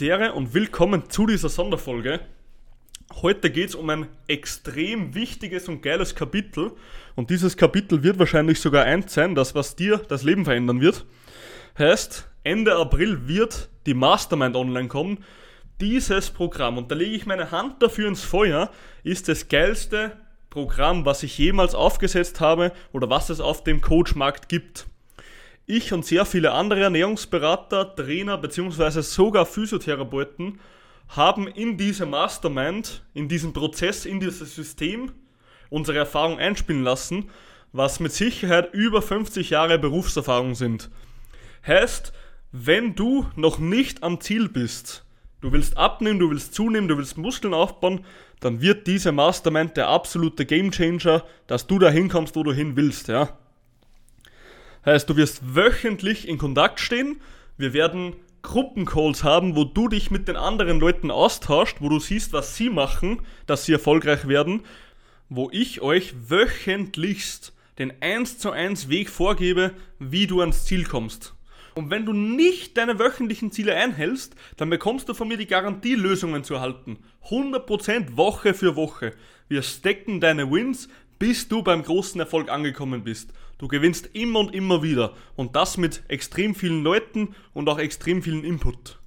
Dere und willkommen zu dieser Sonderfolge. Heute geht es um ein extrem wichtiges und geiles Kapitel und dieses Kapitel wird wahrscheinlich sogar eins sein, das was dir das Leben verändern wird. Heißt, Ende April wird die Mastermind online kommen. Dieses Programm, und da lege ich meine Hand dafür ins Feuer, ist das geilste Programm, was ich jemals aufgesetzt habe oder was es auf dem Coachmarkt gibt. Ich und sehr viele andere Ernährungsberater, Trainer bzw. sogar Physiotherapeuten haben in diese Mastermind, in diesen Prozess, in dieses System unsere Erfahrung einspielen lassen, was mit Sicherheit über 50 Jahre Berufserfahrung sind. Heißt, wenn du noch nicht am Ziel bist, du willst abnehmen, du willst zunehmen, du willst Muskeln aufbauen, dann wird diese Mastermind der absolute Gamechanger, dass du dahin kommst, wo du hin willst, ja. Heißt, du wirst wöchentlich in Kontakt stehen. Wir werden Gruppencalls haben, wo du dich mit den anderen Leuten austauscht, wo du siehst, was sie machen, dass sie erfolgreich werden, wo ich euch wöchentlichst den 1 zu 1 Weg vorgebe, wie du ans Ziel kommst. Und wenn du nicht deine wöchentlichen Ziele einhältst, dann bekommst du von mir die Garantie, Lösungen zu erhalten. 100% Woche für Woche. Wir stecken deine Wins, bis du beim großen Erfolg angekommen bist. Du gewinnst immer und immer wieder. Und das mit extrem vielen Leuten und auch extrem vielen Input.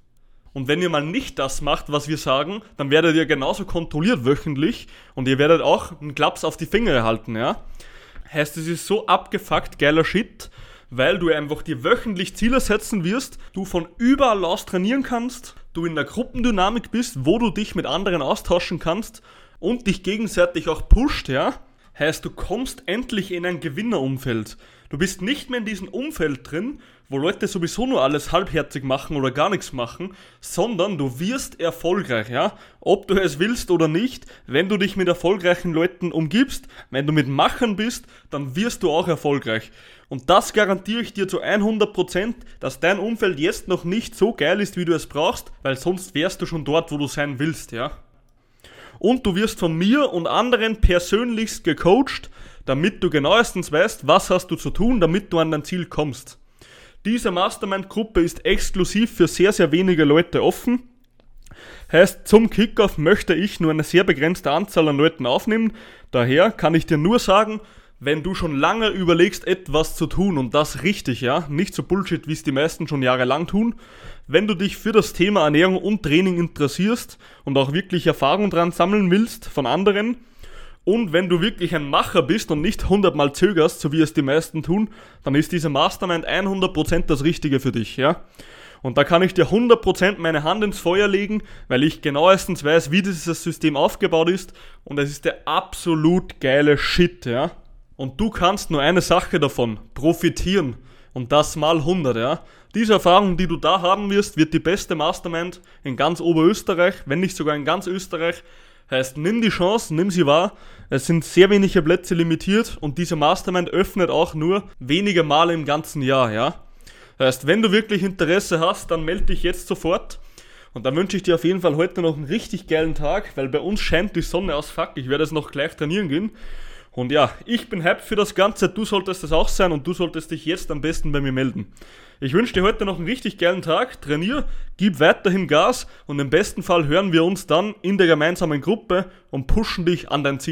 Und wenn ihr mal nicht das macht, was wir sagen, dann werdet ihr genauso kontrolliert wöchentlich und ihr werdet auch einen Klaps auf die Finger erhalten, ja. Heißt, es ist so abgefuckt geiler Shit, weil du einfach dir wöchentlich Ziele setzen wirst, du von überall aus trainieren kannst, du in der Gruppendynamik bist, wo du dich mit anderen austauschen kannst und dich gegenseitig auch pusht, ja heißt, du kommst endlich in ein Gewinnerumfeld. Du bist nicht mehr in diesem Umfeld drin, wo Leute sowieso nur alles halbherzig machen oder gar nichts machen, sondern du wirst erfolgreich, ja? Ob du es willst oder nicht, wenn du dich mit erfolgreichen Leuten umgibst, wenn du mit Machern bist, dann wirst du auch erfolgreich. Und das garantiere ich dir zu 100%, dass dein Umfeld jetzt noch nicht so geil ist, wie du es brauchst, weil sonst wärst du schon dort, wo du sein willst, ja? Und du wirst von mir und anderen persönlichst gecoacht, damit du genauestens weißt, was hast du zu tun, damit du an dein Ziel kommst. Diese Mastermind-Gruppe ist exklusiv für sehr, sehr wenige Leute offen. Heißt, zum Kickoff möchte ich nur eine sehr begrenzte Anzahl an Leuten aufnehmen. Daher kann ich dir nur sagen, wenn du schon lange überlegst, etwas zu tun und das richtig, ja, nicht so Bullshit, wie es die meisten schon jahrelang tun, wenn du dich für das Thema Ernährung und Training interessierst und auch wirklich Erfahrung dran sammeln willst von anderen und wenn du wirklich ein Macher bist und nicht hundertmal zögerst, so wie es die meisten tun, dann ist diese Mastermind 100% das Richtige für dich, ja. Und da kann ich dir 100% meine Hand ins Feuer legen, weil ich genauestens weiß, wie dieses System aufgebaut ist und es ist der absolut geile Shit, ja. Und du kannst nur eine Sache davon profitieren. Und das mal 100, ja. Diese Erfahrung, die du da haben wirst, wird die beste Mastermind in ganz Oberösterreich, wenn nicht sogar in ganz Österreich. Heißt, nimm die Chance, nimm sie wahr. Es sind sehr wenige Plätze limitiert und diese Mastermind öffnet auch nur wenige Male im ganzen Jahr, ja. Heißt, wenn du wirklich Interesse hast, dann melde dich jetzt sofort. Und dann wünsche ich dir auf jeden Fall heute noch einen richtig geilen Tag, weil bei uns scheint die Sonne aus Fuck. Ich werde jetzt noch gleich trainieren gehen. Und ja, ich bin happy für das Ganze, du solltest es auch sein und du solltest dich jetzt am besten bei mir melden. Ich wünsche dir heute noch einen richtig geilen Tag, trainier, gib weiterhin Gas und im besten Fall hören wir uns dann in der gemeinsamen Gruppe und pushen dich an dein Ziel.